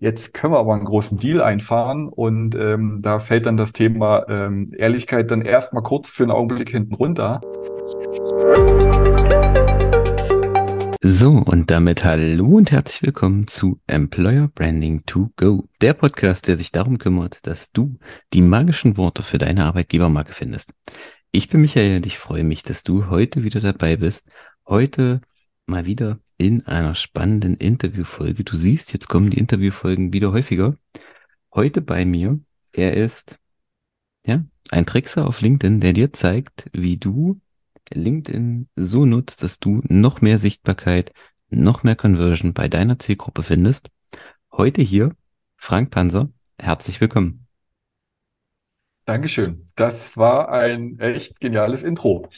jetzt können wir aber einen großen Deal einfahren und ähm, da fällt dann das Thema ähm, Ehrlichkeit dann erstmal kurz für einen Augenblick hinten runter. So, und damit hallo und herzlich willkommen zu Employer Branding to Go, der Podcast, der sich darum kümmert, dass du die magischen Worte für deine Arbeitgebermarke findest. Ich bin Michael und ich freue mich, dass du heute wieder dabei bist. Heute mal wieder in einer spannenden Interviewfolge. Du siehst, jetzt kommen die Interviewfolgen wieder häufiger. Heute bei mir, er ist ja ein Trickser auf LinkedIn, der dir zeigt, wie du LinkedIn so nutzt, dass du noch mehr Sichtbarkeit, noch mehr Conversion bei deiner Zielgruppe findest. Heute hier Frank Panzer. Herzlich willkommen. Dankeschön. Das war ein echt geniales Intro.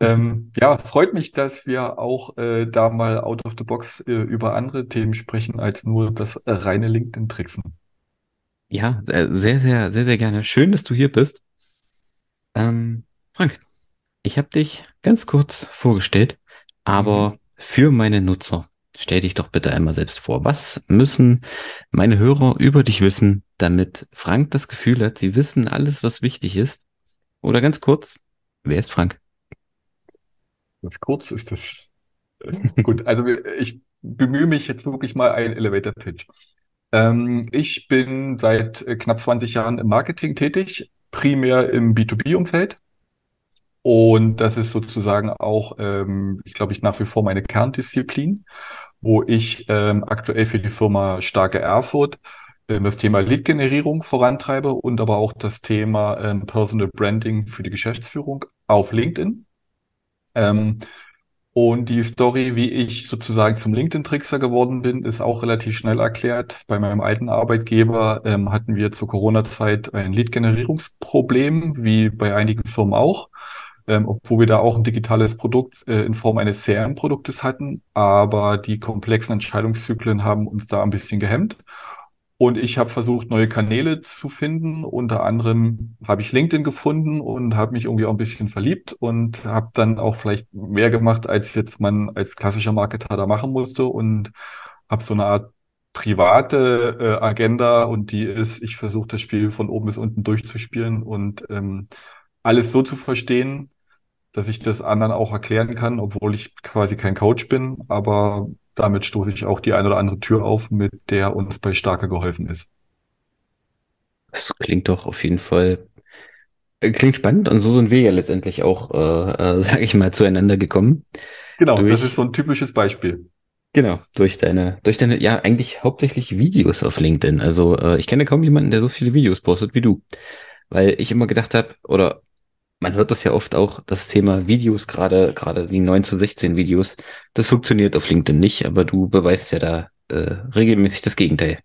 Ähm, ja, freut mich, dass wir auch äh, da mal out of the box äh, über andere Themen sprechen, als nur das reine LinkedIn-Tricksen. Ja, sehr, sehr, sehr, sehr gerne. Schön, dass du hier bist. Ähm, Frank, ich habe dich ganz kurz vorgestellt, aber mhm. für meine Nutzer, stell dich doch bitte einmal selbst vor. Was müssen meine Hörer über dich wissen, damit Frank das Gefühl hat, sie wissen alles, was wichtig ist? Oder ganz kurz, wer ist Frank? Das kurz ist das. Gut, also ich bemühe mich jetzt wirklich mal einen Elevator Pitch. Ähm, ich bin seit knapp 20 Jahren im Marketing tätig, primär im B2B-Umfeld. Und das ist sozusagen auch, ähm, ich glaube, ich nach wie vor meine Kerndisziplin, wo ich ähm, aktuell für die Firma Starke Erfurt ähm, das Thema Lead-Generierung vorantreibe und aber auch das Thema ähm, Personal Branding für die Geschäftsführung auf LinkedIn. Ähm, und die Story, wie ich sozusagen zum LinkedIn-Trickser geworden bin, ist auch relativ schnell erklärt. Bei meinem alten Arbeitgeber ähm, hatten wir zur Corona-Zeit ein Lead-Generierungsproblem, wie bei einigen Firmen auch, ähm, obwohl wir da auch ein digitales Produkt äh, in Form eines CRM-Produktes hatten. Aber die komplexen Entscheidungszyklen haben uns da ein bisschen gehemmt. Und ich habe versucht, neue Kanäle zu finden. Unter anderem habe ich LinkedIn gefunden und habe mich irgendwie auch ein bisschen verliebt und habe dann auch vielleicht mehr gemacht, als jetzt man als klassischer Marketer da machen musste und habe so eine Art private äh, Agenda und die ist, ich versuche das Spiel von oben bis unten durchzuspielen und ähm, alles so zu verstehen, dass ich das anderen auch erklären kann, obwohl ich quasi kein Coach bin, aber damit stoße ich auch die eine oder andere Tür auf, mit der uns bei Starke geholfen ist. Das klingt doch auf jeden Fall, äh, klingt spannend und so sind wir ja letztendlich auch, äh, äh, sage ich mal, zueinander gekommen. Genau, durch, das ist so ein typisches Beispiel. Genau, durch deine, durch deine, ja, eigentlich hauptsächlich Videos auf LinkedIn. Also äh, ich kenne kaum jemanden, der so viele Videos postet wie du. Weil ich immer gedacht habe, oder man hört das ja oft auch, das Thema Videos, gerade gerade die 9 zu 16 Videos, das funktioniert auf LinkedIn nicht, aber du beweist ja da äh, regelmäßig das Gegenteil.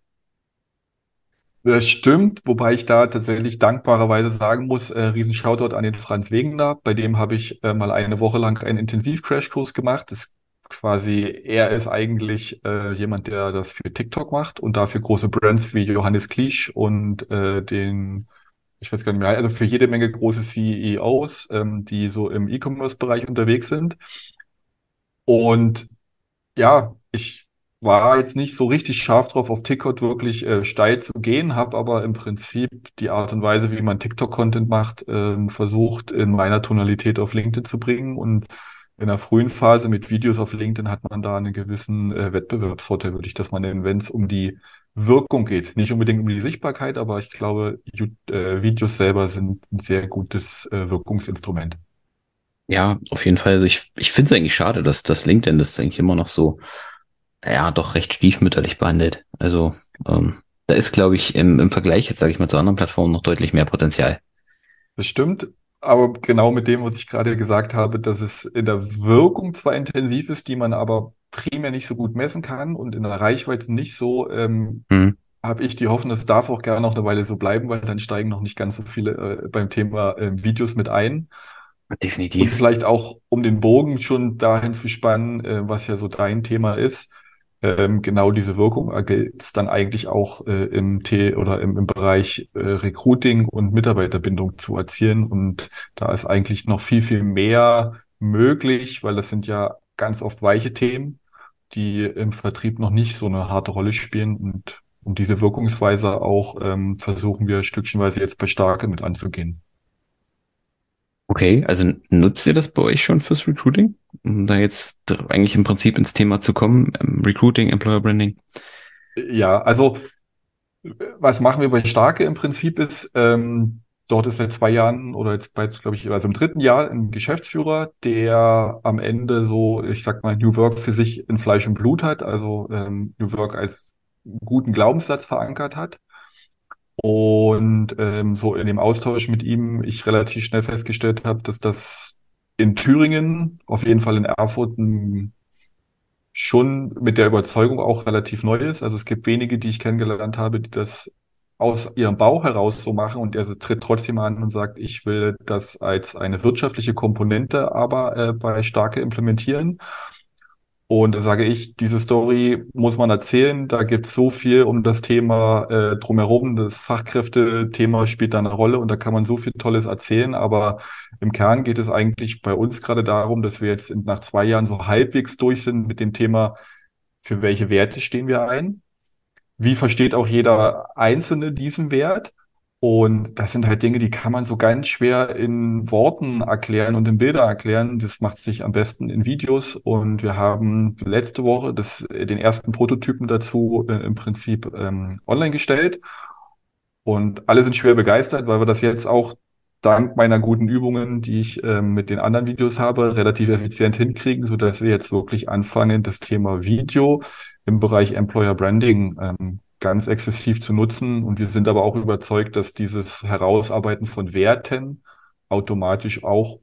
Das stimmt, wobei ich da tatsächlich dankbarerweise sagen muss, äh, riesen Shoutout an den Franz Wegener, bei dem habe ich äh, mal eine Woche lang einen Intensiv-Crashkurs gemacht. Das quasi, er ist eigentlich äh, jemand, der das für TikTok macht und dafür große Brands wie Johannes Kliesch und äh, den ich weiß gar nicht mehr, also für jede Menge große CEOs, ähm, die so im E-Commerce-Bereich unterwegs sind. Und ja, ich war jetzt nicht so richtig scharf drauf, auf TikTok wirklich äh, steil zu gehen, habe aber im Prinzip die Art und Weise, wie man TikTok-Content macht, äh, versucht in meiner Tonalität auf LinkedIn zu bringen. Und in der frühen Phase mit Videos auf LinkedIn hat man da einen gewissen äh, Wettbewerbsvorteil, würde ich das mal nennen, wenn es um die Wirkung geht. Nicht unbedingt um die Sichtbarkeit, aber ich glaube, äh, Videos selber sind ein sehr gutes äh, Wirkungsinstrument. Ja, auf jeden Fall. Also ich, ich finde es eigentlich schade, dass das LinkedIn das eigentlich immer noch so, ja, doch recht stiefmütterlich behandelt. Also ähm, da ist, glaube ich, im, im Vergleich jetzt, sage ich mal, zu anderen Plattformen noch deutlich mehr Potenzial. Das stimmt, aber genau mit dem, was ich gerade gesagt habe, dass es in der Wirkung zwar intensiv ist, die man aber primär nicht so gut messen kann und in der Reichweite nicht so, ähm, mhm. habe ich die Hoffnung, es darf auch gerne noch eine Weile so bleiben, weil dann steigen noch nicht ganz so viele äh, beim Thema äh, Videos mit ein. Definitiv. Und vielleicht auch, um den Bogen schon dahin zu spannen, äh, was ja so dein Thema ist, ähm, genau diese Wirkung gilt es dann eigentlich auch äh, im T oder im, im Bereich äh, Recruiting und Mitarbeiterbindung zu erzielen. Und da ist eigentlich noch viel, viel mehr möglich, weil das sind ja ganz oft weiche Themen, die im Vertrieb noch nicht so eine harte Rolle spielen. Und Und diese Wirkungsweise auch ähm, versuchen wir stückchenweise jetzt bei Starke mit anzugehen. Okay, also nutzt ihr das bei euch schon fürs Recruiting? Um da jetzt eigentlich im Prinzip ins Thema zu kommen, ähm, Recruiting, Employer Branding? Ja, also was machen wir bei Starke im Prinzip ist, ähm, dort ist seit zwei Jahren oder jetzt bald, glaube ich, also im dritten Jahr ein Geschäftsführer, der am Ende so, ich sag mal, New Work für sich in Fleisch und Blut hat, also ähm, New Work als guten Glaubenssatz verankert hat. Und ähm, so in dem Austausch mit ihm ich relativ schnell festgestellt habe, dass das in Thüringen, auf jeden Fall in Erfurt, schon mit der Überzeugung auch relativ neu ist. Also es gibt wenige, die ich kennengelernt habe, die das aus ihrem Bauch heraus so machen und er tritt trotzdem an und sagt, ich will das als eine wirtschaftliche Komponente aber äh, bei Starke implementieren. Und da sage ich, diese Story muss man erzählen. Da gibt es so viel um das Thema äh, drumherum. Das Fachkräfte-Thema spielt da eine Rolle und da kann man so viel Tolles erzählen. Aber im Kern geht es eigentlich bei uns gerade darum, dass wir jetzt nach zwei Jahren so halbwegs durch sind mit dem Thema, für welche Werte stehen wir ein? Wie versteht auch jeder Einzelne diesen Wert? Und das sind halt Dinge, die kann man so ganz schwer in Worten erklären und in Bilder erklären. Das macht sich am besten in Videos. Und wir haben letzte Woche das, den ersten Prototypen dazu äh, im Prinzip ähm, online gestellt. Und alle sind schwer begeistert, weil wir das jetzt auch dank meiner guten Übungen, die ich ähm, mit den anderen Videos habe, relativ effizient hinkriegen, so dass wir jetzt wirklich anfangen, das Thema Video im Bereich Employer Branding ähm, ganz exzessiv zu nutzen. Und wir sind aber auch überzeugt, dass dieses Herausarbeiten von Werten automatisch auch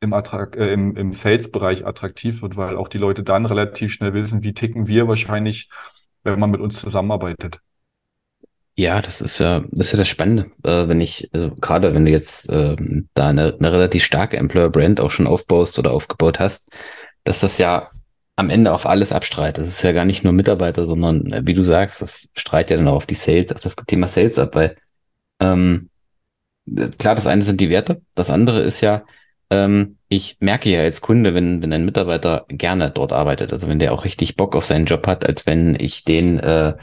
im, Attrakt, äh, im, im Sales-Bereich attraktiv wird, weil auch die Leute dann relativ schnell wissen, wie ticken wir wahrscheinlich, wenn man mit uns zusammenarbeitet. Ja, das ist ja, das ist ja das Spannende, äh, wenn ich, also gerade wenn du jetzt äh, da eine, eine relativ starke Employer-Brand auch schon aufbaust oder aufgebaut hast, dass das ja am Ende auf alles abstrahlt. Das ist ja gar nicht nur Mitarbeiter, sondern äh, wie du sagst, das strahlt ja dann auch auf die Sales, auf das Thema Sales ab, weil ähm, klar, das eine sind die Werte, das andere ist ja, ähm, ich merke ja als Kunde, wenn, wenn ein Mitarbeiter gerne dort arbeitet, also wenn der auch richtig Bock auf seinen Job hat, als wenn ich den äh,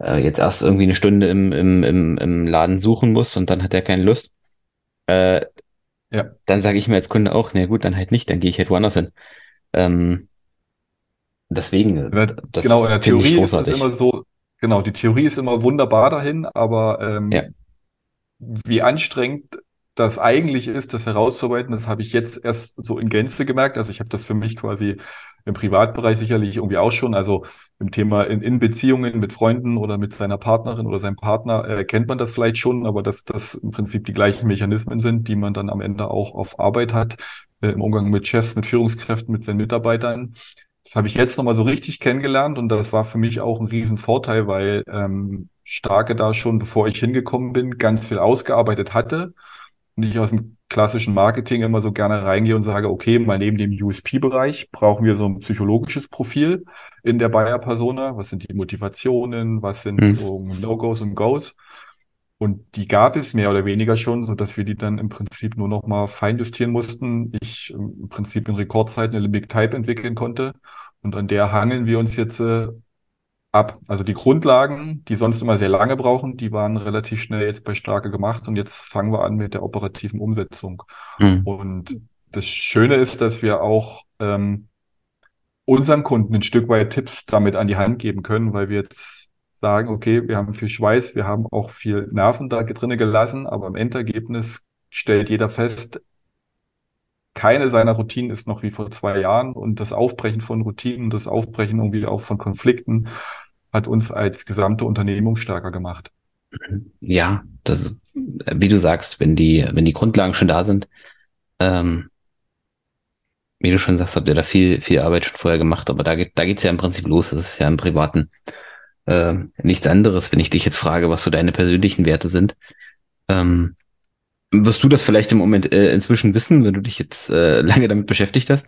äh, jetzt erst irgendwie eine Stunde im, im, im, im Laden suchen muss und dann hat er keine Lust. Äh, ja. Dann sage ich mir als Kunde auch, na gut, dann halt nicht, dann gehe ich halt woanders hin. Ähm, Deswegen, das genau, in der Theorie ist es immer so, genau, die Theorie ist immer wunderbar dahin, aber ähm, ja. wie anstrengend das eigentlich ist, das herauszuarbeiten, das habe ich jetzt erst so in Gänze gemerkt. Also ich habe das für mich quasi im Privatbereich sicherlich irgendwie auch schon. Also im Thema in, in Beziehungen mit Freunden oder mit seiner Partnerin oder seinem Partner äh, kennt man das vielleicht schon, aber dass das im Prinzip die gleichen Mechanismen sind, die man dann am Ende auch auf Arbeit hat, äh, im Umgang mit Chefs, mit Führungskräften, mit seinen Mitarbeitern. Das habe ich jetzt nochmal so richtig kennengelernt und das war für mich auch ein Riesenvorteil, weil ähm, Starke da schon, bevor ich hingekommen bin, ganz viel ausgearbeitet hatte und ich aus dem klassischen Marketing immer so gerne reingehe und sage, okay, mal neben dem USP-Bereich brauchen wir so ein psychologisches Profil in der Buyer-Persona. Was sind die Motivationen? Was sind mhm. No-Gos und Goes? Und die gab es mehr oder weniger schon, so dass wir die dann im Prinzip nur noch mal feinjustieren mussten. Ich im Prinzip in Rekordzeit eine Big Type entwickeln konnte. Und an der hangeln wir uns jetzt äh, ab. Also die Grundlagen, die sonst immer sehr lange brauchen, die waren relativ schnell jetzt bei Starke gemacht. Und jetzt fangen wir an mit der operativen Umsetzung. Mhm. Und das Schöne ist, dass wir auch ähm, unseren Kunden ein Stück weit Tipps damit an die Hand geben können, weil wir jetzt sagen, okay, wir haben viel Schweiß, wir haben auch viel Nerven da drinnen gelassen, aber im Endergebnis stellt jeder fest, keine seiner Routinen ist noch wie vor zwei Jahren und das Aufbrechen von Routinen, das Aufbrechen irgendwie auch von Konflikten hat uns als gesamte Unternehmung stärker gemacht. Ja, das, wie du sagst, wenn die, wenn die Grundlagen schon da sind, ähm, wie du schon sagst, habt ihr da viel, viel Arbeit schon vorher gemacht, aber da geht, da geht's ja im Prinzip los. Das ist ja im Privaten äh, nichts anderes, wenn ich dich jetzt frage, was so deine persönlichen Werte sind. Ähm, wirst du das vielleicht im Moment äh, inzwischen wissen, wenn du dich jetzt äh, lange damit beschäftigt hast?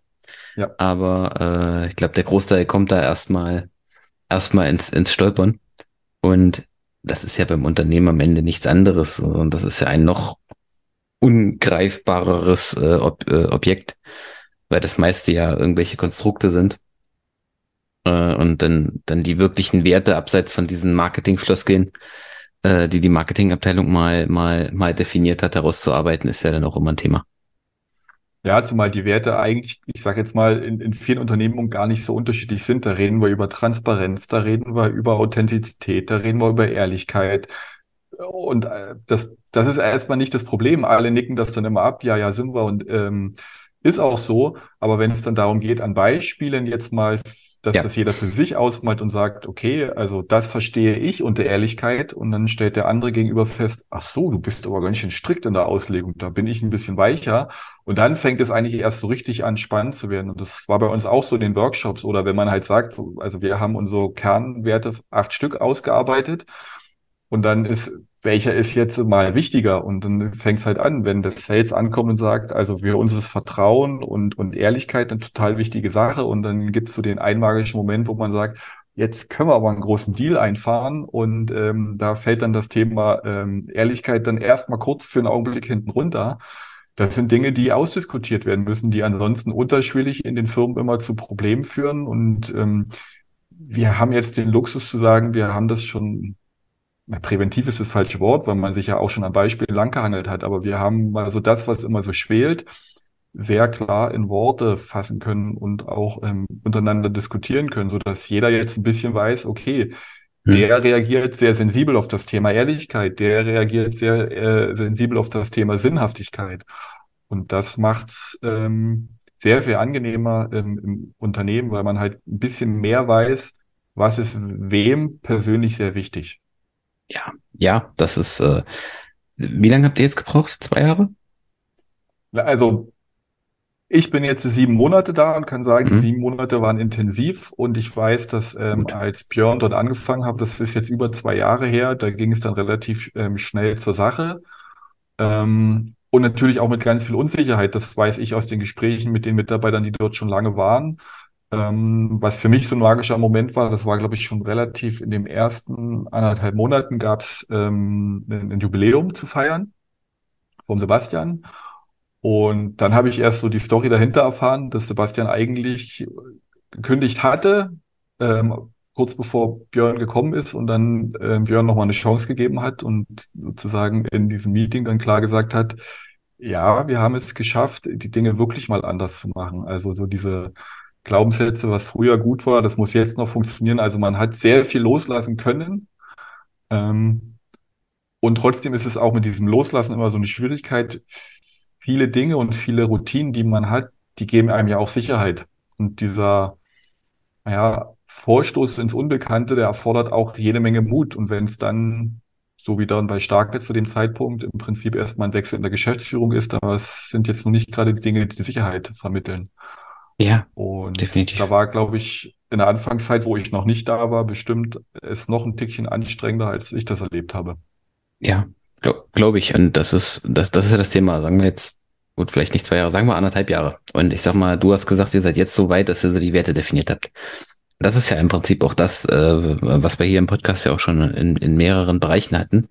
Ja. Aber äh, ich glaube, der Großteil kommt da erstmal erstmal ins, ins Stolpern. Und das ist ja beim Unternehmen am Ende nichts anderes. Und das ist ja ein noch ungreifbareres äh, Ob äh, Objekt, weil das meiste ja irgendwelche Konstrukte sind äh, und dann, dann die wirklichen Werte abseits von diesen Marketingfloskeln, äh, die die Marketingabteilung mal, mal, mal definiert hat, herauszuarbeiten, ist ja dann auch immer ein Thema. Ja, zumal die Werte eigentlich, ich sage jetzt mal, in, in vielen Unternehmungen gar nicht so unterschiedlich sind. Da reden wir über Transparenz, da reden wir über Authentizität, da reden wir über Ehrlichkeit. Und äh, das, das ist erstmal nicht das Problem. Alle nicken das dann immer ab, ja, ja, sind wir und ähm, ist auch so. Aber wenn es dann darum geht, an Beispielen jetzt mal dass ja. das jeder für sich ausmalt und sagt, okay, also das verstehe ich unter Ehrlichkeit. Und dann stellt der andere gegenüber fest, ach so, du bist aber ganz schön strikt in der Auslegung, da bin ich ein bisschen weicher. Und dann fängt es eigentlich erst so richtig an spannend zu werden. Und das war bei uns auch so in den Workshops oder wenn man halt sagt, also wir haben unsere Kernwerte acht Stück ausgearbeitet. Und dann ist welcher ist jetzt mal wichtiger? Und dann fängt es halt an, wenn das Sales ankommt und sagt, also für uns ist Vertrauen und, und Ehrlichkeit eine total wichtige Sache. Und dann gibt es so den einmagischen Moment, wo man sagt, jetzt können wir aber einen großen Deal einfahren. Und ähm, da fällt dann das Thema ähm, Ehrlichkeit dann erstmal kurz für einen Augenblick hinten runter. Das sind Dinge, die ausdiskutiert werden müssen, die ansonsten unterschwellig in den Firmen immer zu Problemen führen. Und ähm, wir haben jetzt den Luxus zu sagen, wir haben das schon präventiv ist das falsche Wort, weil man sich ja auch schon an Beispielen langgehangelt hat, aber wir haben mal so das, was immer so schwelt, sehr klar in Worte fassen können und auch ähm, untereinander diskutieren können, so dass jeder jetzt ein bisschen weiß, okay, hm. der reagiert sehr sensibel auf das Thema Ehrlichkeit, der reagiert sehr äh, sensibel auf das Thema Sinnhaftigkeit. Und das macht's ähm, sehr viel angenehmer ähm, im Unternehmen, weil man halt ein bisschen mehr weiß, was ist wem persönlich sehr wichtig. Ja, ja, das ist. Äh, wie lange habt ihr jetzt gebraucht? Zwei Jahre? Also ich bin jetzt sieben Monate da und kann sagen, mhm. die sieben Monate waren intensiv und ich weiß, dass ähm, als Björn dort angefangen hat, das ist jetzt über zwei Jahre her, da ging es dann relativ ähm, schnell zur Sache. Ähm, und natürlich auch mit ganz viel Unsicherheit. Das weiß ich aus den Gesprächen mit den Mitarbeitern, die dort schon lange waren. Ähm, was für mich so ein magischer Moment war, das war, glaube ich, schon relativ in den ersten anderthalb Monaten gab es ähm, ein, ein Jubiläum zu feiern vom Sebastian. Und dann habe ich erst so die Story dahinter erfahren, dass Sebastian eigentlich gekündigt hatte, ähm, kurz bevor Björn gekommen ist und dann äh, Björn nochmal eine Chance gegeben hat und sozusagen in diesem Meeting dann klar gesagt hat, ja, wir haben es geschafft, die Dinge wirklich mal anders zu machen. Also so diese Glaubenssätze, was früher gut war, das muss jetzt noch funktionieren. Also man hat sehr viel loslassen können. Ähm, und trotzdem ist es auch mit diesem Loslassen immer so eine Schwierigkeit. Viele Dinge und viele Routinen, die man hat, die geben einem ja auch Sicherheit. Und dieser, naja, Vorstoß ins Unbekannte, der erfordert auch jede Menge Mut. Und wenn es dann, so wie dann bei Starke zu dem Zeitpunkt, im Prinzip erstmal ein Wechsel in der Geschäftsführung ist, aber es sind jetzt noch nicht gerade die Dinge, die Sicherheit vermitteln. Ja, Und definitiv. da war, glaube ich, in der Anfangszeit, wo ich noch nicht da war, bestimmt es noch ein Tickchen anstrengender, als ich das erlebt habe. Ja, glaube glaub ich. Und das ist, das, das ist ja das Thema. Sagen wir jetzt, gut, vielleicht nicht zwei Jahre, sagen wir anderthalb Jahre. Und ich sag mal, du hast gesagt, ihr seid jetzt so weit, dass ihr so die Werte definiert habt. Das ist ja im Prinzip auch das, äh, was wir hier im Podcast ja auch schon in, in mehreren Bereichen hatten,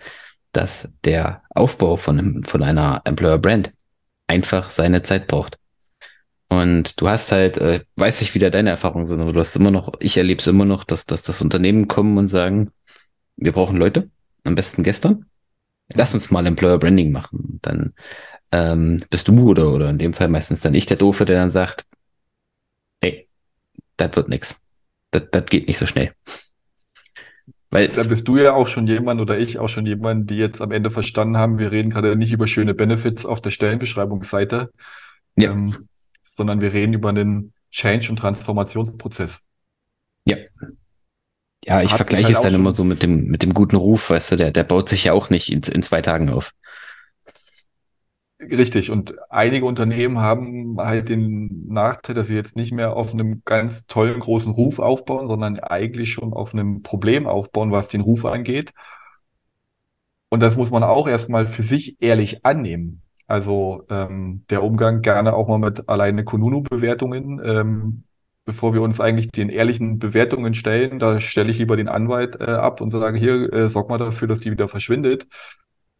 dass der Aufbau von, von einer Employer Brand einfach seine Zeit braucht. Und du hast halt, äh, weiß ich, wie da deine Erfahrungen sind, aber du hast immer noch, ich erlebe es immer noch, dass, dass das Unternehmen kommen und sagen, wir brauchen Leute, am besten gestern. Lass uns mal Employer Branding machen. Dann ähm, bist du oder, oder in dem Fall meistens dann ich der Doofe, der dann sagt, ey, das wird nix. Das, das geht nicht so schnell. Weil, da bist du ja auch schon jemand oder ich auch schon jemand, die jetzt am Ende verstanden haben, wir reden gerade nicht über schöne Benefits auf der Stellenbeschreibungsseite. Ja. Ähm, sondern wir reden über einen Change- und Transformationsprozess. Ja. Ja, ich vergleiche halt es dann immer so mit dem, mit dem guten Ruf, weißt du, der, der baut sich ja auch nicht in, in zwei Tagen auf. Richtig. Und einige Unternehmen haben halt den Nachteil, dass sie jetzt nicht mehr auf einem ganz tollen großen Ruf aufbauen, sondern eigentlich schon auf einem Problem aufbauen, was den Ruf angeht. Und das muss man auch erstmal für sich ehrlich annehmen. Also ähm, der Umgang gerne auch mal mit alleine Kununu-Bewertungen. Ähm, bevor wir uns eigentlich den ehrlichen Bewertungen stellen, da stelle ich lieber den Anwalt äh, ab und sage, hier, äh, sorg mal dafür, dass die wieder verschwindet.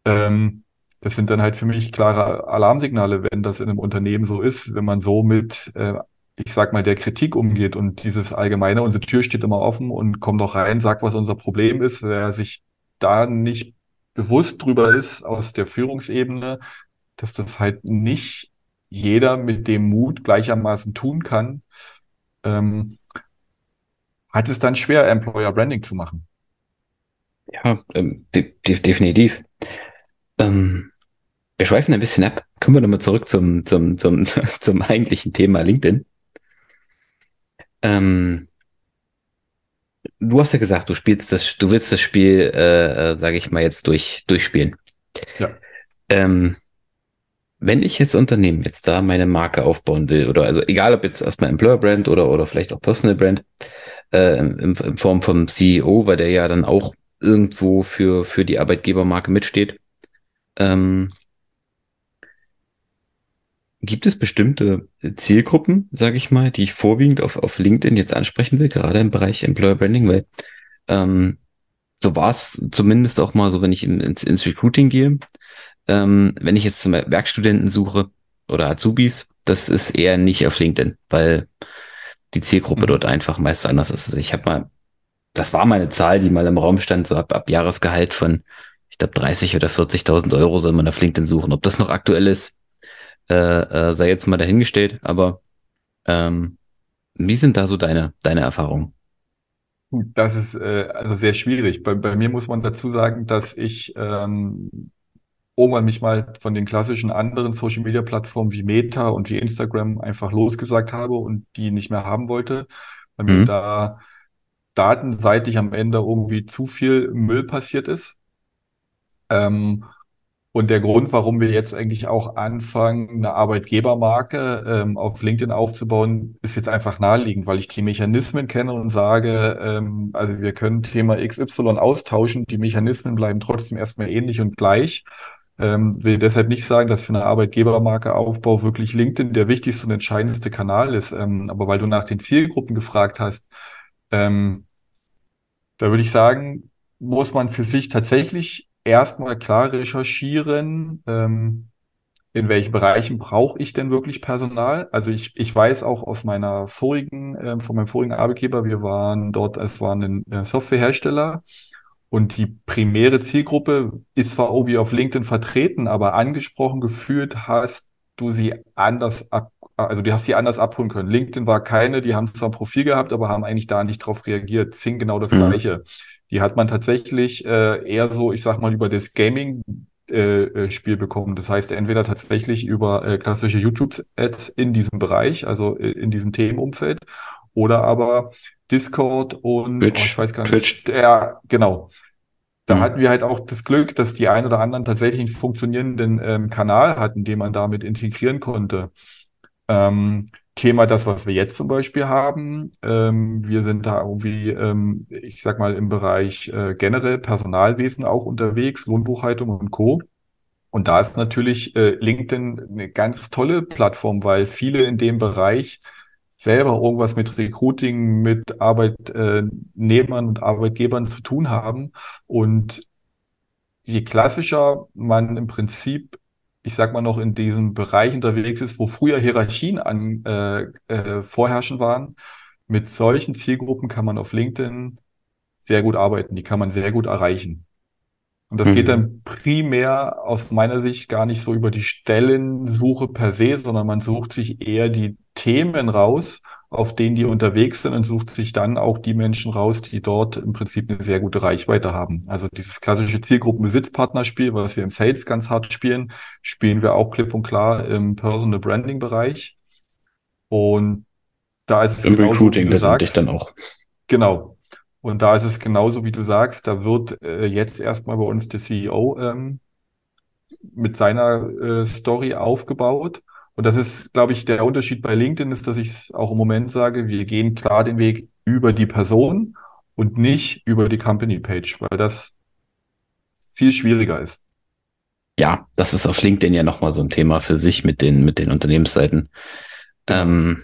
Ähm, das sind dann halt für mich klare Alarmsignale, wenn das in einem Unternehmen so ist, wenn man so mit äh, ich sag mal, der Kritik umgeht und dieses allgemeine, unsere Tür steht immer offen und komm doch rein, sag, was unser Problem ist, wer sich da nicht bewusst drüber ist aus der Führungsebene, dass das halt nicht jeder mit dem Mut gleichermaßen tun kann, ähm, hat es dann schwer, Employer Branding zu machen. Ja, ähm, de de definitiv. Ähm, wir schweifen ein bisschen ab. Kommen wir nochmal zurück zum, zum, zum, zum eigentlichen Thema LinkedIn. Ähm, du hast ja gesagt, du spielst das, du willst das Spiel, äh, äh, sage ich mal jetzt durch durchspielen. Ja. Ähm, wenn ich jetzt Unternehmen jetzt da meine Marke aufbauen will, oder also egal ob jetzt erstmal Employer Brand oder, oder vielleicht auch Personal Brand, äh, in, in Form vom CEO, weil der ja dann auch irgendwo für, für die Arbeitgebermarke mitsteht. Ähm, Gibt es bestimmte Zielgruppen, sage ich mal, die ich vorwiegend auf, auf LinkedIn jetzt ansprechen will, gerade im Bereich Employer Branding, weil ähm, so war es zumindest auch mal so, wenn ich ins, ins Recruiting gehe. Ähm, wenn ich jetzt zum Werkstudenten suche oder Azubis, das ist eher nicht auf LinkedIn, weil die Zielgruppe mhm. dort einfach meist anders ist. Also ich habe mal, das war meine Zahl, die mal im Raum stand, so ab, ab Jahresgehalt von, ich glaube, 30 oder 40.000 Euro soll man auf LinkedIn suchen. Ob das noch aktuell ist, äh, äh, sei jetzt mal dahingestellt, aber ähm, wie sind da so deine, deine Erfahrungen? Das ist äh, also sehr schwierig. Bei, bei mir muss man dazu sagen, dass ich ähm, irgendwann mich mal von den klassischen anderen Social Media Plattformen wie Meta und wie Instagram einfach losgesagt habe und die nicht mehr haben wollte, weil mhm. mir da datenseitig am Ende irgendwie zu viel Müll passiert ist. Ähm, und der Grund, warum wir jetzt eigentlich auch anfangen, eine Arbeitgebermarke ähm, auf LinkedIn aufzubauen, ist jetzt einfach naheliegend, weil ich die Mechanismen kenne und sage, ähm, also wir können Thema XY austauschen, die Mechanismen bleiben trotzdem erstmal ähnlich und gleich. Ähm, will deshalb nicht sagen, dass für eine Arbeitgebermarke Aufbau wirklich LinkedIn der wichtigste und entscheidendste Kanal ist. Ähm, aber weil du nach den Zielgruppen gefragt hast, ähm, da würde ich sagen, muss man für sich tatsächlich erstmal klar recherchieren, ähm, in welchen Bereichen brauche ich denn wirklich Personal? Also ich, ich weiß auch aus meiner vorigen, äh, von meinem vorigen Arbeitgeber, wir waren dort, es war ein äh, Softwarehersteller und die primäre Zielgruppe ist zwar irgendwie auf LinkedIn vertreten, aber angesprochen gefühlt hast du sie anders ab, also die hast sie anders abholen können. LinkedIn war keine, die haben zwar ein Profil gehabt, aber haben eigentlich da nicht drauf reagiert. Zing genau das mhm. gleiche. Die hat man tatsächlich äh, eher so, ich sag mal, über das Gaming äh, äh, Spiel bekommen. Das heißt, entweder tatsächlich über äh, klassische YouTube-Ads in diesem Bereich, also äh, in diesem Themenumfeld, oder aber Discord und Twitch, oh, ich weiß gar nicht. Ja, genau. Da Mhm. hatten wir halt auch das Glück, dass die ein oder anderen tatsächlich einen funktionierenden ähm, Kanal hatten, den man damit integrieren konnte. Ähm, Thema das, was wir jetzt zum Beispiel haben. Ähm, wir sind da irgendwie, ähm, ich sag mal, im Bereich äh, generell Personalwesen auch unterwegs, Lohnbuchhaltung und Co. Und da ist natürlich äh, LinkedIn eine ganz tolle Plattform, weil viele in dem Bereich selber irgendwas mit Recruiting, mit Arbeitnehmern und Arbeitgebern zu tun haben. Und je klassischer man im Prinzip ich sag mal noch, in diesem Bereich unterwegs ist, wo früher Hierarchien an, äh, äh, vorherrschen waren. Mit solchen Zielgruppen kann man auf LinkedIn sehr gut arbeiten, die kann man sehr gut erreichen. Und das mhm. geht dann primär aus meiner Sicht gar nicht so über die Stellensuche per se, sondern man sucht sich eher die Themen raus auf denen die unterwegs sind und sucht sich dann auch die Menschen raus, die dort im Prinzip eine sehr gute Reichweite haben. Also dieses klassische Zielgruppenbesitzpartnerspiel, was wir im Sales ganz hart spielen, spielen wir auch klipp und klar im Personal Branding Bereich. Und da ist es im Recruiting letztendlich dann auch. Genau. Und da ist es genauso, wie du sagst, da wird äh, jetzt erstmal bei uns der CEO ähm, mit seiner äh, Story aufgebaut. Und das ist, glaube ich, der Unterschied bei LinkedIn ist, dass ich es auch im Moment sage, wir gehen klar den Weg über die Person und nicht über die Company Page, weil das viel schwieriger ist. Ja, das ist auf LinkedIn ja nochmal so ein Thema für sich mit den, mit den Unternehmensseiten. Genau. Ähm,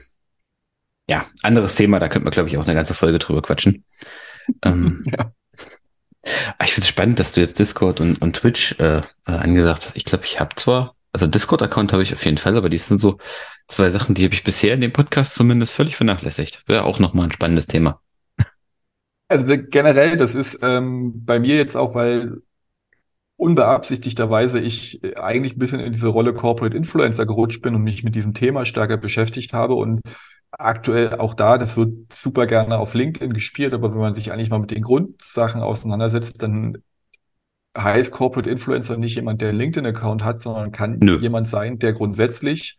ja, anderes Thema, da könnte man, glaube ich, auch eine ganze Folge drüber quatschen. Ähm, ja. Ich finde es spannend, dass du jetzt Discord und, und Twitch äh, äh, angesagt hast. Ich glaube, ich habe zwar Also Discord-Account habe ich auf jeden Fall, aber die sind so zwei Sachen, die habe ich bisher in dem Podcast zumindest völlig vernachlässigt. Wäre auch nochmal ein spannendes Thema. Also generell, das ist ähm, bei mir jetzt auch, weil unbeabsichtigterweise ich äh, eigentlich ein bisschen in diese Rolle Corporate Influencer gerutscht bin und mich mit diesem Thema stärker beschäftigt habe und aktuell auch da, das wird super gerne auf LinkedIn gespielt, aber wenn man sich eigentlich mal mit den Grundsachen auseinandersetzt, dann heißt Corporate Influencer nicht jemand, der einen LinkedIn-Account hat, sondern kann Nö. jemand sein, der grundsätzlich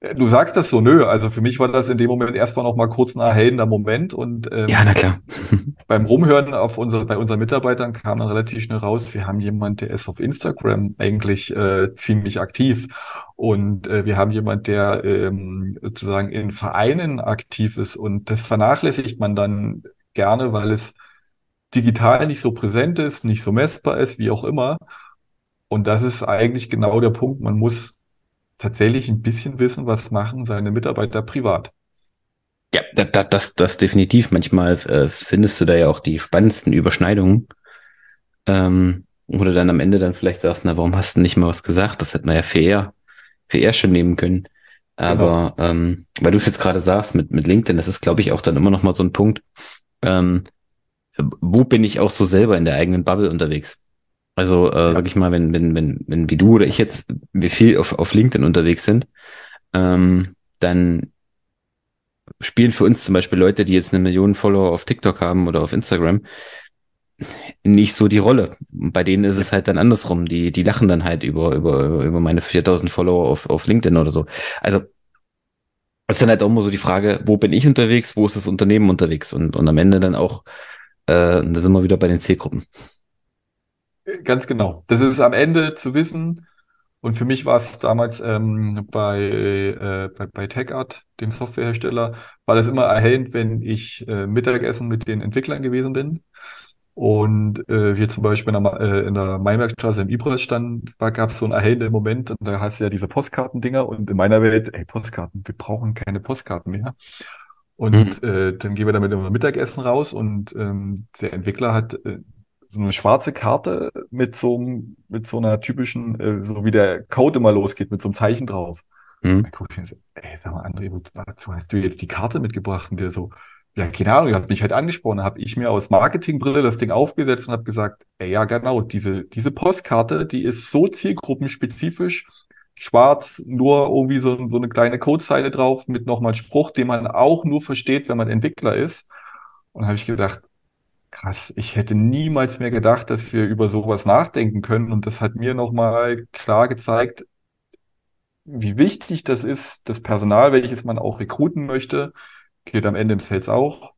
Du sagst das so, nö. Also für mich war das in dem Moment erstmal noch mal kurz ein erhellender Moment und ähm, ja, na klar. beim Rumhören auf unsere, bei unseren Mitarbeitern kam dann relativ schnell raus, wir haben jemand, der ist auf Instagram eigentlich äh, ziemlich aktiv und äh, wir haben jemand, der ähm, sozusagen in Vereinen aktiv ist und das vernachlässigt man dann gerne, weil es digital nicht so präsent ist, nicht so messbar ist, wie auch immer. Und das ist eigentlich genau der Punkt. Man muss tatsächlich ein bisschen wissen, was machen seine Mitarbeiter privat. Ja, das, das, das definitiv. Manchmal äh, findest du da ja auch die spannendsten Überschneidungen. Ähm, oder dann am Ende dann vielleicht sagst, na, warum hast du nicht mal was gesagt? Das hätte man ja für eher, für eher schon nehmen können. Aber genau. ähm, weil du es jetzt gerade sagst mit, mit LinkedIn, das ist, glaube ich, auch dann immer noch mal so ein Punkt. Ähm, wo bin ich auch so selber in der eigenen Bubble unterwegs? Also, äh, ja. sag ich mal, wenn, wenn, wenn, wenn wie du oder ich jetzt, wie viel auf, auf LinkedIn unterwegs sind, ähm, dann spielen für uns zum Beispiel Leute, die jetzt eine Million Follower auf TikTok haben oder auf Instagram, nicht so die Rolle. Bei denen ist es halt dann andersrum. Die, die lachen dann halt über, über, über meine 4000 Follower auf, auf LinkedIn oder so. Also, es ist dann halt auch immer so die Frage, wo bin ich unterwegs, wo ist das Unternehmen unterwegs und, und am Ende dann auch, äh, da sind wir wieder bei den Zielgruppen. Ganz genau. Das ist am Ende zu wissen. Und für mich war es damals ähm, bei, äh, bei, bei TechArt, dem Softwarehersteller, war das immer erhellend, wenn ich äh, Mittagessen mit den Entwicklern gewesen bin. Und äh, wir zum Beispiel in der, äh, in der Maimerkstraße im Ibras stand, gab es so einen erhellenden Moment und da hast du ja diese Postkartendinger und in meiner Welt, ey, Postkarten, wir brauchen keine Postkarten mehr. Und mhm. äh, dann gehen wir damit immer Mittagessen raus und ähm, der Entwickler hat äh, so eine schwarze Karte mit so, mit so einer typischen, äh, so wie der Code immer losgeht, mit so einem Zeichen drauf. Mhm. Dann guck ich mir so, ey, sag mal, André, wozu hast du jetzt die Karte mitgebracht? Und der so, ja, keine Ahnung, hat mich halt angesprochen, habe ich mir aus Marketingbrille das Ding aufgesetzt und habe gesagt, ey, ja, genau, diese, diese Postkarte, die ist so zielgruppenspezifisch, schwarz, nur irgendwie so, so eine kleine Codezeile drauf mit nochmal Spruch, den man auch nur versteht, wenn man Entwickler ist. Und habe ich gedacht, krass, ich hätte niemals mehr gedacht, dass wir über sowas nachdenken können. Und das hat mir nochmal klar gezeigt, wie wichtig das ist, das Personal, welches man auch rekruten möchte, geht am Ende im Sales auch,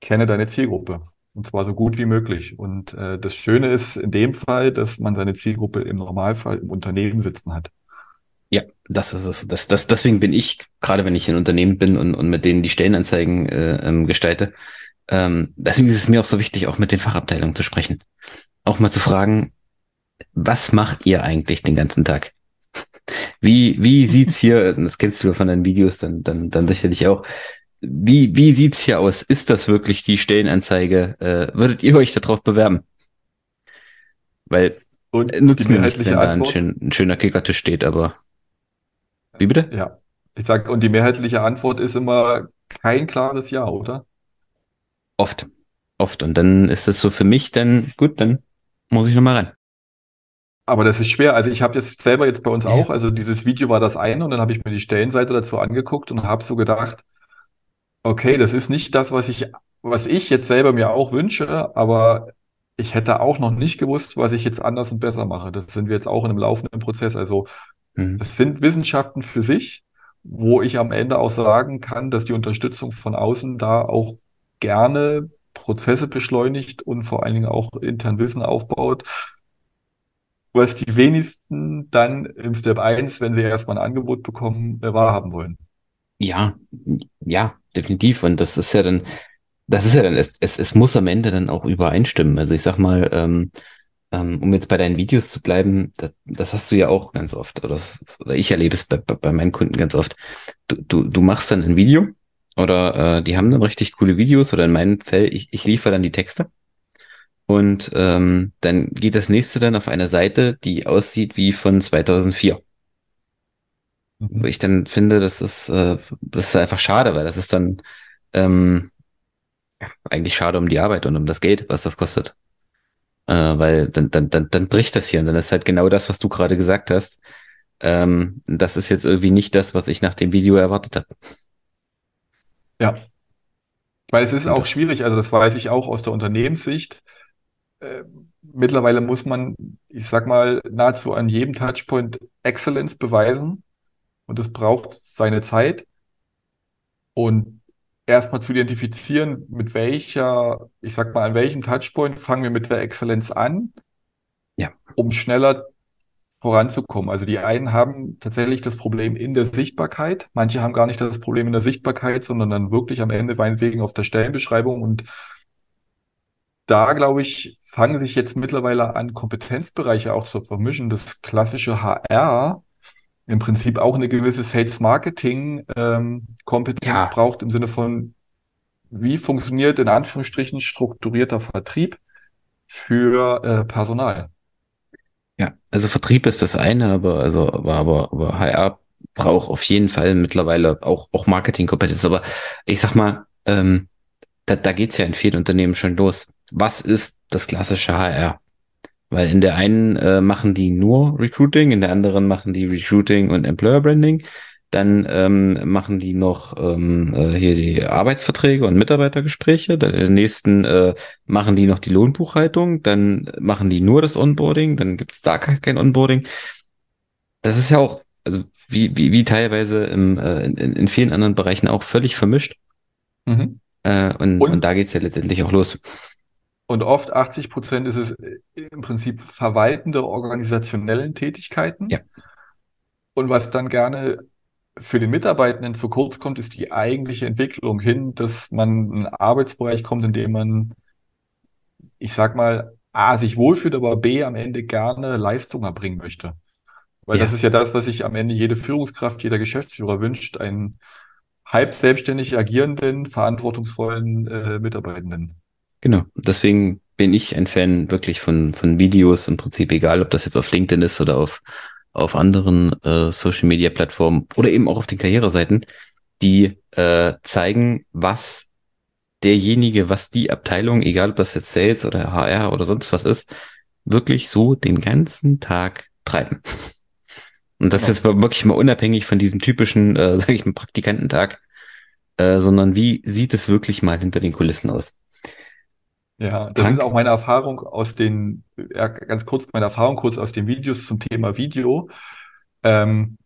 kenne deine Zielgruppe. Und zwar so gut wie möglich. Und äh, das Schöne ist in dem Fall, dass man seine Zielgruppe im Normalfall im Unternehmen sitzen hat. Ja, das ist es. Das, das, deswegen bin ich, gerade wenn ich in Unternehmen bin und, und mit denen die Stellenanzeigen äh, ähm, gestalte, ähm, deswegen ist es mir auch so wichtig, auch mit den Fachabteilungen zu sprechen. Auch mal zu fragen, was macht ihr eigentlich den ganzen Tag? Wie, wie sieht's hier, das kennst du von deinen Videos dann, dann, dann sicherlich auch. Wie, wie sieht's hier aus? Ist das wirklich die Stellenanzeige? Äh, würdet ihr euch darauf bewerben? Weil und nutzt mir nicht, wenn da ein, schön, ein schöner Kickertisch steht, aber wie bitte? Ja. Ich sag, und die mehrheitliche Antwort ist immer kein klares Ja, oder? Oft. Oft. Und dann ist es so für mich dann, gut, dann muss ich nochmal rein. Aber das ist schwer. Also ich habe jetzt selber jetzt bei uns ja. auch, also dieses Video war das eine und dann habe ich mir die Stellenseite dazu angeguckt und habe so gedacht, okay, das ist nicht das, was ich, was ich jetzt selber mir auch wünsche, aber ich hätte auch noch nicht gewusst, was ich jetzt anders und besser mache. Das sind wir jetzt auch in einem laufenden Prozess. Also Mhm. Das sind Wissenschaften für sich, wo ich am Ende auch sagen kann, dass die Unterstützung von außen da auch gerne Prozesse beschleunigt und vor allen Dingen auch intern Wissen aufbaut, was die wenigsten dann im Step 1, wenn sie erstmal ein Angebot bekommen, äh, wahrhaben wollen. Ja, ja, definitiv. Und das ist ja dann, das ist ja dann, es, es, es muss am Ende dann auch übereinstimmen. Also ich sag mal, ähm, ähm, um jetzt bei deinen Videos zu bleiben, das, das hast du ja auch ganz oft, oder, das, oder ich erlebe es bei, bei meinen Kunden ganz oft. Du, du, du machst dann ein Video oder äh, die haben dann richtig coole Videos oder in meinem Fall, ich, ich liefere dann die Texte. Und ähm, dann geht das nächste dann auf eine Seite, die aussieht wie von 2004. wo ich dann finde, das ist, äh, das ist einfach schade, weil das ist dann ähm, eigentlich schade um die Arbeit und um das Geld, was das kostet. Äh, weil dann, dann, dann, dann bricht das hier und dann ist halt genau das, was du gerade gesagt hast. Ähm, das ist jetzt irgendwie nicht das, was ich nach dem Video erwartet habe. Ja, weil es ist Und auch das, schwierig, also das weiß ich auch aus der Unternehmenssicht. Äh, mittlerweile muss man, ich sag mal, nahezu an jedem Touchpoint Excellence beweisen und es braucht seine Zeit. Und erstmal zu identifizieren, mit welcher, ich sag mal, an welchem Touchpoint fangen wir mit der Exzellenz an, ja, um schneller voranzukommen. Also die einen haben tatsächlich das Problem in der Sichtbarkeit. Manche haben gar nicht das Problem in der Sichtbarkeit, sondern dann wirklich am Ende meinetwegen auf der Stellenbeschreibung. Und da, glaube ich, fangen sich jetzt mittlerweile an, Kompetenzbereiche auch zu vermischen. Das klassische HR im Prinzip auch eine gewisse Sales-Marketing-Kompetenz ja, braucht im Sinne von, wie funktioniert in Anführungsstrichen strukturierter Vertrieb für äh, Personal. Ja. Also Vertrieb ist das eine, aber also, aber, aber, aber HR braucht auf jeden Fall mittlerweile auch, auch Marketingkompetenz. Aber ich sag mal, ähm, da, da geht's ja in vielen Unternehmen schon los. Was ist das klassische HR? Weil in der einen äh, machen die nur Recruiting, in der anderen machen die Recruiting und Employer Branding. Dann ähm, machen die noch ähm, äh, hier die Arbeitsverträge und Mitarbeitergespräche. Dann in der nächsten äh, machen die noch die Lohnbuchhaltung. Dann machen die nur das Onboarding. Dann gibt's da gar kein Onboarding. Das ist ja auch, also wie, wie, wie teilweise im, äh, in, in vielen anderen Bereichen auch völlig vermischt. Mhm. Äh, und, und Und, da geht's ja letztendlich auch los. und oft 80 Prozent ist es äh, im Prinzip verwaltende organisationellen Tätigkeiten. Ja, Und was dann gerne für den Mitarbeitenden zu kurz kommt, ist die eigentliche Entwicklung hin, dass man in einen Arbeitsbereich kommt, in dem man, ich sag mal, A, sich wohlfühlt, aber B, am Ende gerne Leistung erbringen möchte. Weil das ja. ist ja das, was sich am Ende jede Führungskraft, jeder Geschäftsführer wünscht, einen halb selbstständig agierenden, verantwortungsvollen äh, Mitarbeitenden. Genau. Deswegen bin ich ein Fan wirklich von, von Videos im Prinzip, egal ob das jetzt auf LinkedIn ist oder auf, auf anderen äh, Social Media Plattformen oder eben auch auf den Karriereseiten, die äh, zeigen, was derjenige, was die Abteilung, egal ob das jetzt Sales oder HR oder sonst was ist, wirklich so den ganzen Tag treiben. Und das ist jetzt wirklich mal unabhängig von diesem typischen, äh, sage ich mal, Praktikantentag, äh, sondern wie sieht es wirklich mal hinter den Kulissen aus? Ja, das ist Frank? auch meine Erfahrung aus den, ja, ganz kurz, meine Erfahrung kurz aus den Videos zum Thema Video, ähm,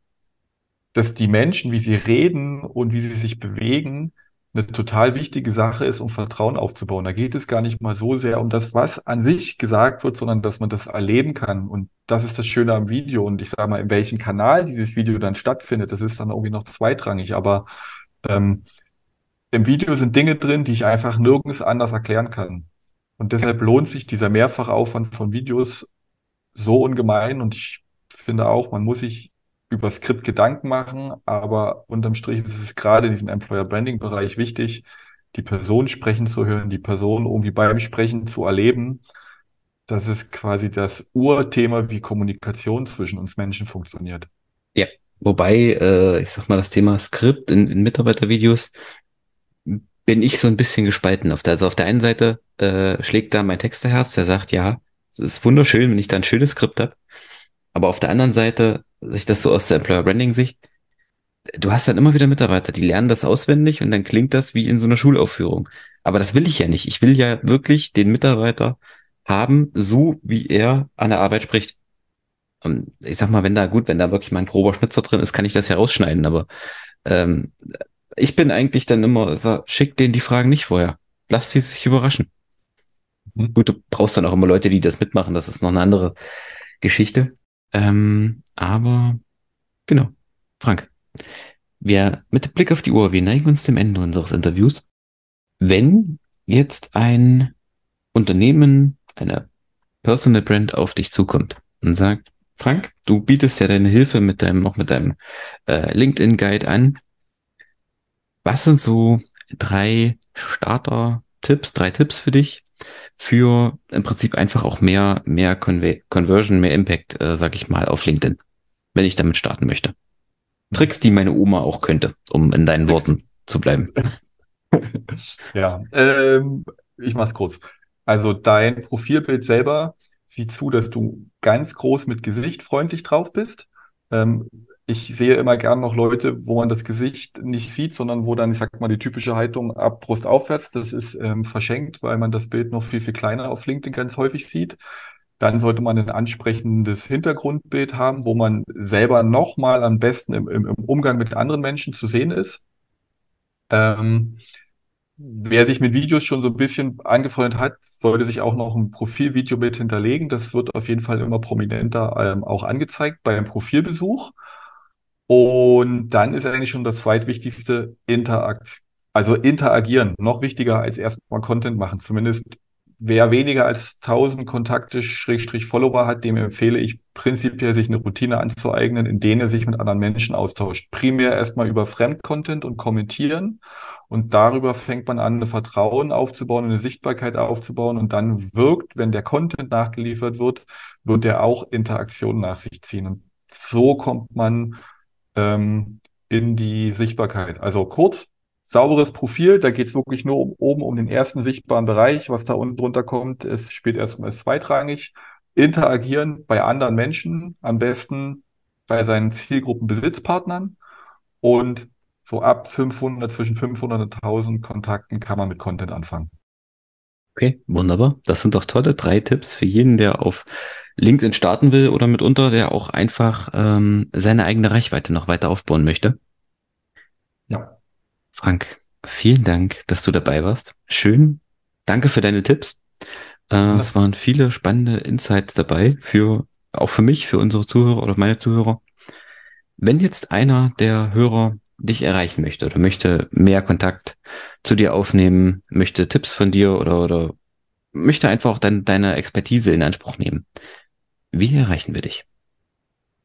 dass die Menschen, wie sie reden und wie sie sich bewegen, eine total wichtige Sache ist, um Vertrauen aufzubauen. Da geht es gar nicht mal so sehr um das, was an sich gesagt wird, sondern dass man das erleben kann. Und das ist das Schöne am Video. Und ich sage mal, in welchem Kanal dieses Video dann stattfindet, das ist dann irgendwie noch zweitrangig. Aber ähm, im Video sind Dinge drin, die ich einfach nirgends anders erklären kann. Und deshalb lohnt sich dieser Mehrfachaufwand von Videos so ungemein. Und ich finde auch, man muss sich über Skript Gedanken machen, aber unterm Strich ist es gerade in diesem Employer Branding Bereich wichtig, die Person sprechen zu hören, die Person irgendwie beim Sprechen zu erleben. Das ist quasi das Urthema, wie Kommunikation zwischen uns Menschen funktioniert. Ja, wobei, äh, ich sag mal, das Thema Skript in, in Mitarbeitervideos bin ich so ein bisschen gespalten. Auf der, also auf der einen Seite äh, schlägt da mein Texterherz, der sagt, ja, es ist wunderschön, wenn ich da ein schönes Skript habe. Aber auf der anderen Seite, sich das so aus der Employer Branding Sicht, du hast dann immer wieder Mitarbeiter, die lernen das auswendig und dann klingt das wie in so einer Schulaufführung. Aber das will ich ja nicht. Ich will ja wirklich den Mitarbeiter haben, so wie er an der Arbeit spricht. Und ich sag mal, wenn da gut, wenn da wirklich mal ein grober Schnitzer drin ist, kann ich das ja rausschneiden. Aber ähm, ich bin eigentlich dann immer, so, schick denen die Fragen nicht vorher. Lass die sich überraschen. Mhm. Gut, du brauchst dann auch immer Leute, die das mitmachen. Das ist noch eine andere Geschichte. Ähm, aber genau, Frank, wir mit Blick auf die Uhr, wir neigen uns dem Ende unseres Interviews. Wenn jetzt ein Unternehmen, eine Personal Brand auf dich zukommt und sagt, Frank, du bietest ja deine Hilfe mit deinem, auch mit deinem äh, LinkedIn-Guide an. Was sind so drei Starter-Tipps, drei Tipps für dich für im Prinzip einfach auch mehr, mehr Conve Conversion, mehr Impact, äh, sag ich mal, auf LinkedIn, wenn ich damit starten möchte? Tricks, die meine Oma auch könnte, um in deinen Tricks. Worten zu bleiben. Ja, ähm, ich mach's kurz. Also dein Profilbild selber sieht zu, dass du ganz groß mit Gesicht freundlich drauf bist. Ähm, ich sehe immer gern noch Leute, wo man das Gesicht nicht sieht, sondern wo dann, ich sag mal, die typische Haltung ab Brust aufwärts, das ist ähm, verschenkt, weil man das Bild noch viel, viel kleiner auf LinkedIn ganz häufig sieht. Dann sollte man ein ansprechendes Hintergrundbild haben, wo man selber nochmal am besten im, im, im Umgang mit anderen Menschen zu sehen ist. Ähm, wer sich mit Videos schon so ein bisschen angefreundet hat, sollte sich auch noch ein Profilvideo mit hinterlegen. Das wird auf jeden Fall immer prominenter ähm, auch angezeigt beim Profilbesuch. Und dann ist eigentlich schon das zweitwichtigste Interakt, also interagieren. Noch wichtiger als erstmal Content machen. Zumindest wer weniger als 1000 Kontakte, Schrägstrich Follower hat, dem empfehle ich prinzipiell, sich eine Routine anzueignen, in denen er sich mit anderen Menschen austauscht. Primär erstmal über Fremdcontent und kommentieren. Und darüber fängt man an, eine Vertrauen aufzubauen, eine Sichtbarkeit aufzubauen. Und dann wirkt, wenn der Content nachgeliefert wird, wird der auch Interaktion nach sich ziehen. Und so kommt man ähm, in die Sichtbarkeit. Also kurz, sauberes Profil, da geht es wirklich nur um, oben um den ersten sichtbaren Bereich. Was da unten drunter kommt, ist, spielt erstmal zweitrangig. Interagieren bei anderen Menschen, am besten bei seinen Zielgruppenbesitzpartnern und so ab 500, zwischen 500 und 1000 Kontakten kann man mit Content anfangen. Okay, wunderbar. Das sind doch tolle drei Tipps für jeden, der auf LinkedIn starten will oder mitunter, der auch einfach ähm, seine eigene Reichweite noch weiter aufbauen möchte. Ja. Frank, vielen Dank, dass du dabei warst. Schön. Danke für deine Tipps. Äh, ja. Es waren viele spannende Insights dabei für auch für mich, für unsere Zuhörer oder meine Zuhörer. Wenn jetzt einer der Hörer dich erreichen möchte oder möchte mehr Kontakt zu dir aufnehmen, möchte Tipps von dir oder, oder möchte einfach auch dein, deine Expertise in Anspruch nehmen, wie erreichen wir dich?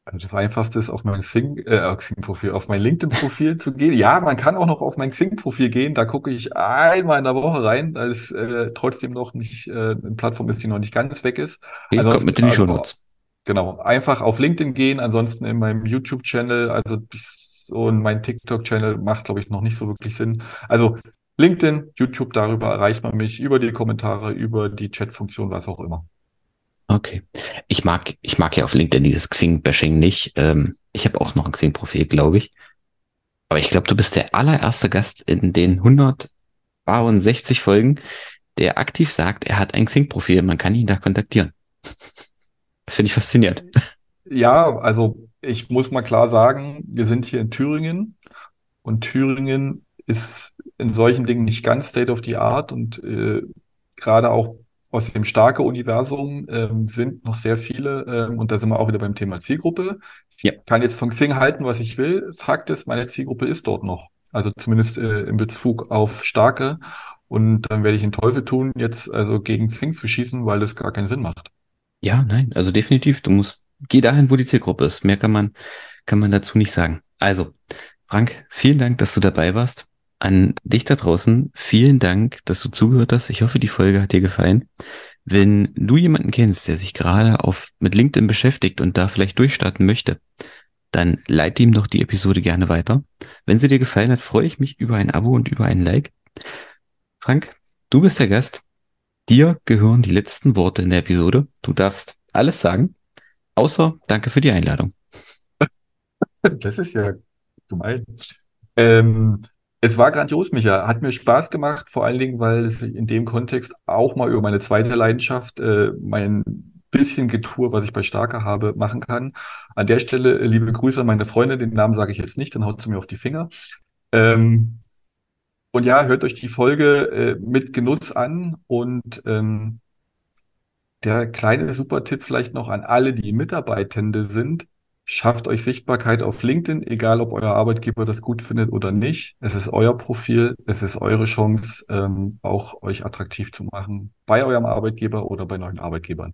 Also das Einfachste ist, auf mein Xing, äh, Xing-Profil, auf mein LinkedIn-Profil zu gehen. Ja, man kann auch noch auf mein Xing-Profil gehen. Da gucke ich einmal in der Woche rein, weil es äh, trotzdem noch nicht äh, eine Plattform ist, die noch nicht ganz weg ist. Okay, Ansonsten, kommt mit in die also. Genau, einfach auf LinkedIn gehen, ansonsten in meinem YouTube-Channel, also und mein TikTok-Channel macht, glaube ich, noch nicht so wirklich Sinn. Also LinkedIn, YouTube, darüber erreicht man mich, über die Kommentare, über die Chat-Funktion, was auch immer. Okay. Ich mag, ich mag ja auf LinkedIn dieses Xing-Bashing nicht. Ähm, ich habe auch noch ein Xing-Profil, glaube ich. Aber ich glaube, du bist der allererste Gast in den 160 Folgen, der aktiv sagt, er hat ein Xing-Profil, man kann ihn da kontaktieren. Das finde ich faszinierend. Ja, also ich muss mal klar sagen, wir sind hier in Thüringen und Thüringen ist in solchen Dingen nicht ganz State of the Art und äh, gerade auch aus dem starke Universum ähm, sind noch sehr viele, ähm, und da sind wir auch wieder beim Thema Zielgruppe. Ich ja. kann jetzt von Xing halten, was ich will. Fakt ist, meine Zielgruppe ist dort noch. Also zumindest äh, in Bezug auf starke. Und dann werde ich den Teufel tun, jetzt also gegen Xing zu schießen, weil das gar keinen Sinn macht. Ja, nein, also definitiv. Du musst, geh dahin, wo die Zielgruppe ist. Mehr kann man, kann man dazu nicht sagen. Also, Frank, vielen Dank, dass du dabei warst. An dich da draußen, vielen Dank, dass du zugehört hast. Ich hoffe, die Folge hat dir gefallen. Wenn du jemanden kennst, der sich gerade auf, mit LinkedIn beschäftigt und da vielleicht durchstarten möchte, dann leite ihm doch die Episode gerne weiter. Wenn sie dir gefallen hat, freue ich mich über ein Abo und über ein Like. Frank, du bist der Gast. Dir gehören die letzten Worte in der Episode. Du darfst alles sagen, außer danke für die Einladung. Das ist ja gemein. Ähm, es war grandios, Micha. Hat mir Spaß gemacht, vor allen Dingen, weil es in dem Kontext auch mal über meine zweite Leidenschaft, äh, mein bisschen Getue, was ich bei Starker habe, machen kann. An der Stelle äh, liebe Grüße an meine Freundin, den Namen sage ich jetzt nicht, dann haut sie mir auf die Finger. Ähm, und ja, hört euch die Folge äh, mit Genuss an und ähm, der kleine Supertipp vielleicht noch an alle, die Mitarbeitende sind. Schafft euch Sichtbarkeit auf LinkedIn, egal ob euer Arbeitgeber das gut findet oder nicht. Es ist euer Profil, es ist eure Chance, ähm, auch euch attraktiv zu machen bei eurem Arbeitgeber oder bei neuen Arbeitgebern.